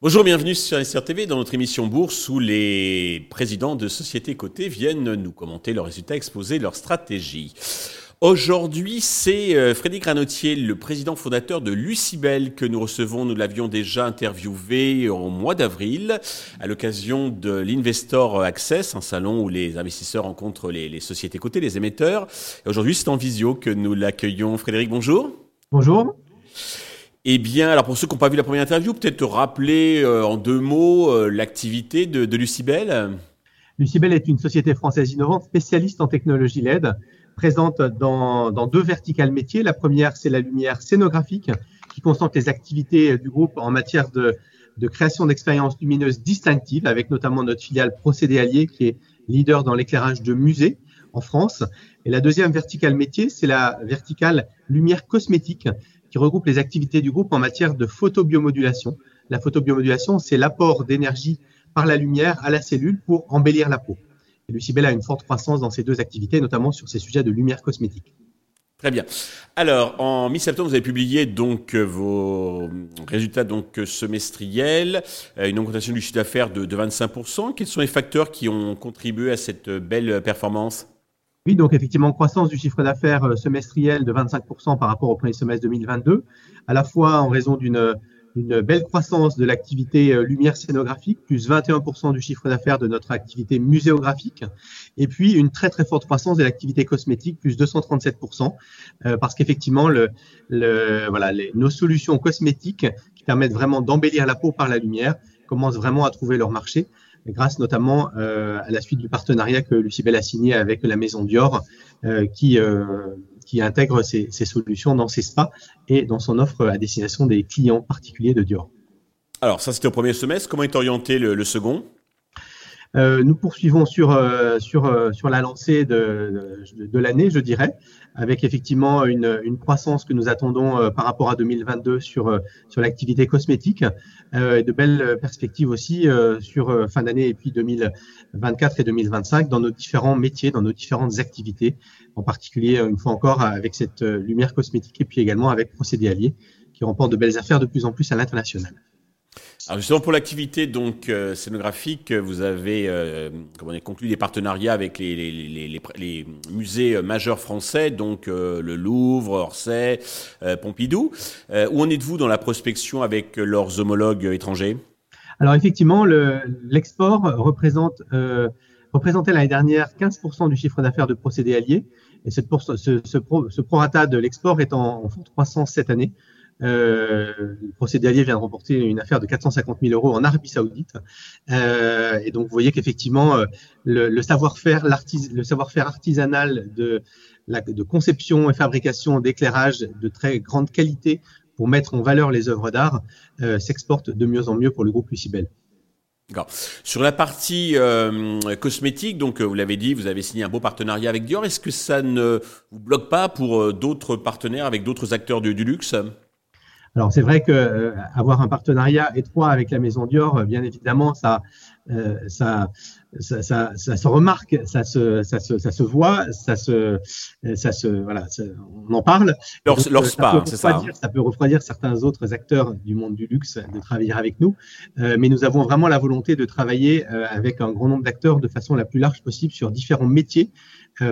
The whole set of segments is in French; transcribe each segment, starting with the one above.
Bonjour, bienvenue sur SRTV dans notre émission Bourse où les présidents de sociétés cotées viennent nous commenter leurs résultats, exposer leurs stratégies. Aujourd'hui, c'est euh, Frédéric Ranotier, le président fondateur de Lucibel, que nous recevons. Nous l'avions déjà interviewé au mois d'avril à l'occasion de l'Investor Access, un salon où les investisseurs rencontrent les, les sociétés cotées, les émetteurs. Aujourd'hui, c'est en visio que nous l'accueillons. Frédéric, bonjour. Bonjour. Eh bien, alors pour ceux qui n'ont pas vu la première interview, peut-être rappeler euh, en deux mots euh, l'activité de, de Lucibel? Lucibel est une société française innovante spécialiste en technologie LED, présente dans, dans deux verticales métiers. La première, c'est la lumière scénographique, qui concentre les activités du groupe en matière de, de création d'expériences lumineuses distinctives, avec notamment notre filiale Procédé Allié, qui est leader dans l'éclairage de musées en France. Et la deuxième verticale métier, c'est la verticale lumière cosmétique, qui regroupe les activités du groupe en matière de photobiomodulation. La photobiomodulation, c'est l'apport d'énergie par la lumière à la cellule pour embellir la peau. Et Lucibel a une forte croissance dans ces deux activités, notamment sur ces sujets de lumière cosmétique. Très bien. Alors, en mi-septembre, vous avez publié donc euh, vos résultats donc semestriels, euh, une augmentation du chiffre d'affaires de, de 25%. Quels sont les facteurs qui ont contribué à cette belle performance? Oui, donc effectivement, croissance du chiffre d'affaires euh, semestriel de 25% par rapport au premier semestre 2022, à la fois en raison d'une une belle croissance de l'activité euh, lumière scénographique, plus 21% du chiffre d'affaires de notre activité muséographique, et puis une très très forte croissance de l'activité cosmétique, plus 237%, euh, parce qu'effectivement, le, le, voilà, nos solutions cosmétiques qui permettent vraiment d'embellir la peau par la lumière commencent vraiment à trouver leur marché grâce notamment euh, à la suite du partenariat que Lucibel a signé avec la maison Dior, euh, qui, qui intègre ces, solutions dans ses spas et dans son offre à destination des clients particuliers de Dior. Alors ça c'était au premier semestre, comment est orienté le second? Euh, nous poursuivons sur, euh, euh, la lancée de, l'année, je dirais, avec effectivement une, croissance que nous attendons par rapport à 2022 sur, sur l'activité cosmétique, de belles perspectives aussi sur fin d'année et puis 2024 et 2025 dans nos différents métiers, dans nos différentes activités, en particulier, une fois encore, avec cette lumière cosmétique et puis également avec Procédé Allié, qui remporte de belles affaires de plus en plus à l'international. Alors justement pour l'activité donc euh, scénographique, vous avez euh, comment dire, conclu des partenariats avec les, les, les, les musées majeurs français, donc euh, le Louvre, Orsay, euh, Pompidou. Euh, où en êtes-vous dans la prospection avec leurs homologues étrangers? Alors effectivement, l'export représente représentait l'année dernière 15% du chiffre d'affaires de procédés alliés. Et cette pour, ce, ce, pro, ce prorata de l'export est en, en forte croissance cette année. Euh, le procédé allié vient de remporter une affaire de 450 000 euros en Arabie Saoudite. Euh, et donc, vous voyez qu'effectivement, euh, le, savoir-faire, artisanal de, conception et fabrication d'éclairage de très grande qualité pour mettre en valeur les œuvres d'art s'exporte de mieux en mieux pour le groupe Lucibel. Sur la partie cosmétique, donc vous l'avez dit, vous avez signé un beau partenariat avec Dior. Est-ce que ça ne vous bloque pas pour d'autres partenaires avec d'autres acteurs du luxe? Alors c'est vrai que euh, avoir un partenariat étroit avec la maison Dior, euh, bien évidemment, ça, euh, ça, ça, ça, ça, se remarque, ça se, ça se, ça se voit, ça se, ça se, voilà, on en parle. Leur, Donc, leur spa, c'est ça. Hein. Ça peut refroidir certains autres acteurs du monde du luxe de travailler avec nous, euh, mais nous avons vraiment la volonté de travailler euh, avec un grand nombre d'acteurs de façon la plus large possible sur différents métiers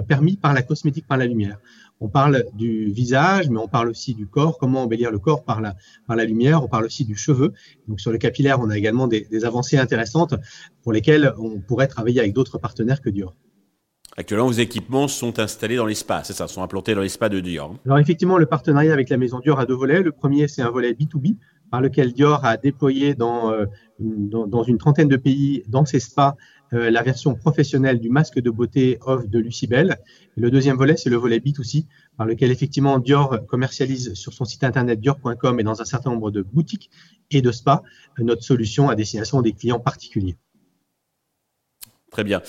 permis par la cosmétique, par la lumière. On parle du visage, mais on parle aussi du corps, comment embellir le corps par la, par la lumière. On parle aussi du cheveu. Donc sur le capillaire, on a également des, des avancées intéressantes pour lesquelles on pourrait travailler avec d'autres partenaires que Dior. Actuellement, vos équipements sont installés dans l'espace, c'est ça, sont implantés dans l'espace de Dior. Alors effectivement, le partenariat avec la maison Dior a deux volets. Le premier, c'est un volet B2B, par lequel Dior a déployé dans, euh, dans, dans une trentaine de pays, dans ses spas, euh, la version professionnelle du masque de beauté off de Lucibel. Et le deuxième volet, c'est le volet B2C, par lequel effectivement Dior commercialise sur son site internet dior.com et dans un certain nombre de boutiques et de spas euh, notre solution à destination des clients particuliers. Très bien.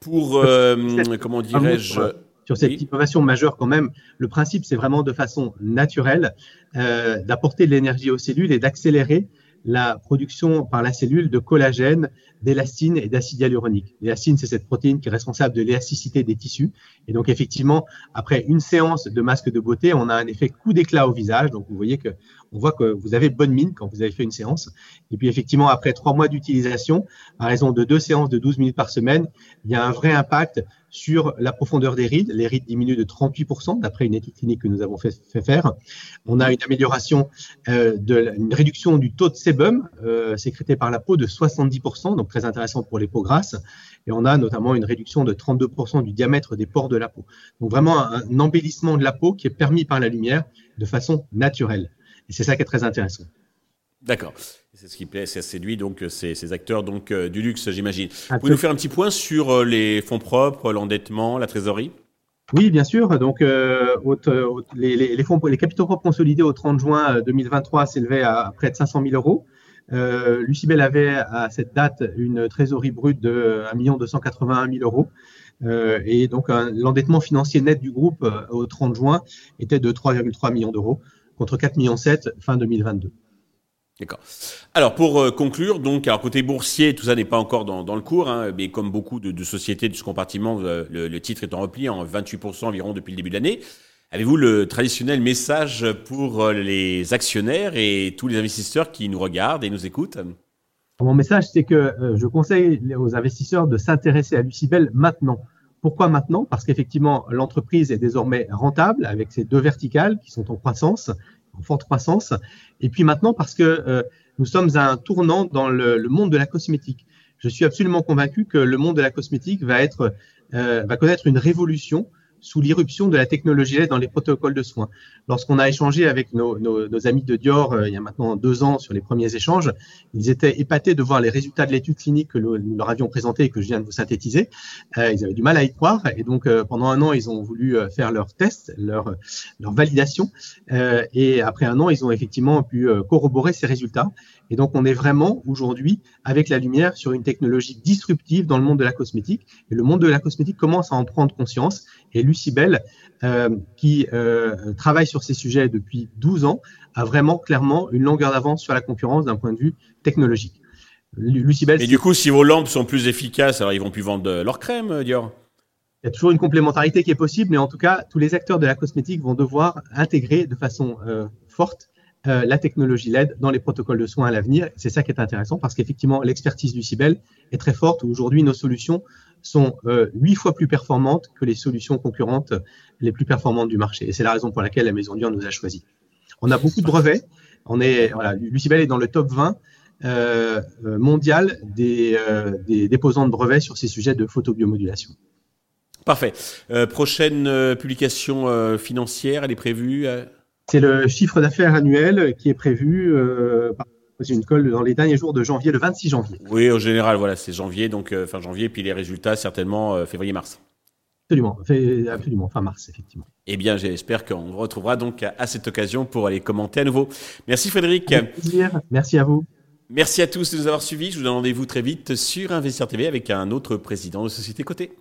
Pour, euh, comment dirais-je sur cette oui. innovation majeure quand même, le principe, c'est vraiment de façon naturelle euh, d'apporter de l'énergie aux cellules et d'accélérer la production par la cellule de collagène, d'élastine et d'acide hyaluronique. L'élastine, c'est cette protéine qui est responsable de l'élasticité des tissus. Et donc, effectivement, après une séance de masque de beauté, on a un effet coup d'éclat au visage. Donc, vous voyez que, on voit que vous avez bonne mine quand vous avez fait une séance. Et puis, effectivement, après trois mois d'utilisation, à raison de deux séances de 12 minutes par semaine, il y a un vrai impact sur la profondeur des rides. Les rides diminuent de 38% d'après une étude clinique que nous avons fait, faire. On a une amélioration, euh, de, une réduction du taux de sébum euh, sécrété par la peau de 70%, donc très intéressant pour les peaux grasses. Et on a notamment une réduction de 32% du diamètre des pores de la peau. Donc vraiment un, un embellissement de la peau qui est permis par la lumière de façon naturelle. Et c'est ça qui est très intéressant. D'accord. C'est ce qui plaît, ça séduit donc euh, ces, acteurs donc euh, du luxe, j'imagine. Vous pouvez nous faire un petit point sur euh, les fonds propres, l'endettement, la trésorerie? Oui, bien sûr. Donc, les, fonds, les capitaux propres consolidés au 30 juin 2023 s'élevaient à près de 500 000 euros. Lucibel avait à cette date une trésorerie brute de 1 281 000 euros. et donc, l'endettement financier net du groupe au 30 juin était de 3,3 millions d'euros contre 4,7 millions fin 2022. D'accord. Alors pour euh, conclure, donc, alors côté boursier, tout ça n'est pas encore dans, le cours, hein, mais comme beaucoup de, sociétés de ce compartiment, euh, le, titre est en repli en 28% environ depuis le début de l'année. Avez-vous le traditionnel message pour euh, les actionnaires et tous les investisseurs qui nous regardent et nous écoutent? Mon message, c'est que je conseille aux investisseurs de s'intéresser à Lucibel maintenant. Pourquoi maintenant? Parce qu'effectivement, l'entreprise est désormais rentable avec ses deux verticales qui sont en croissance en forte croissance. Et puis maintenant, parce que euh, nous sommes à un tournant dans le, monde de la cosmétique. Je suis absolument convaincu que le monde de la cosmétique va euh, va connaître une révolution sous l'irruption de la technologie dans les protocoles de soins. Lorsqu'on a échangé avec nos, amis de Dior euh, il y a maintenant deux ans sur les premiers échanges, ils étaient épatés de voir les résultats de l'étude clinique que nous leur avions présenté et que je viens de vous synthétiser. Euh, ils avaient du mal à y croire et donc euh, pendant un an, ils ont voulu faire leur test, leur, leur validation et après un an, ils ont effectivement pu corroborer ces résultats. Et donc, on est vraiment aujourd'hui avec la lumière sur une technologie disruptive dans le monde de la cosmétique. Et le monde de la cosmétique commence à en prendre conscience. Et Lucibel, euh, qui euh, travaille sur ces sujets depuis 12 ans, a vraiment clairement une longueur d'avance sur la concurrence d'un point de vue technologique. Lucibel. Et du coup, si vos lampes sont plus efficaces, alors ils vont plus vendre leur crème, Dior? Il y a toujours une complémentarité qui est possible, mais en tout cas, tous les acteurs de la cosmétique vont devoir intégrer de façon euh, forte euh, la technologie LED dans les protocoles de soins à l'avenir. C'est ça qui est intéressant parce qu'effectivement, l'expertise du CIBEL est très forte. Aujourd'hui, nos solutions sont euh, huit fois plus performantes que les solutions concurrentes les plus performantes du marché. Et c'est la raison pour laquelle la Maison Dior nous a choisi. On a beaucoup de brevets. On est, voilà, Lucibel est dans le top 20 euh, mondial des déposants de brevets sur ces sujets de photobiomodulation. Parfait. prochaine publication financière, elle est prévue c'est le chiffre d'affaires annuel qui est prévu euh, par une colle dans les derniers jours de janvier, le 26 janvier. Oui, en général, voilà, c'est janvier, donc euh, fin janvier, puis les résultats certainement euh, février-mars. Absolument, absolument, fin mars, effectivement. Eh bien, j'espère qu'on retrouvera donc à, cette occasion pour aller commenter à nouveau. Merci Frédéric. Merci à vous. Merci à tous de nous avoir suivis. Je vous donne rendez-vous très vite sur Investir TV avec un autre président de Société Côté.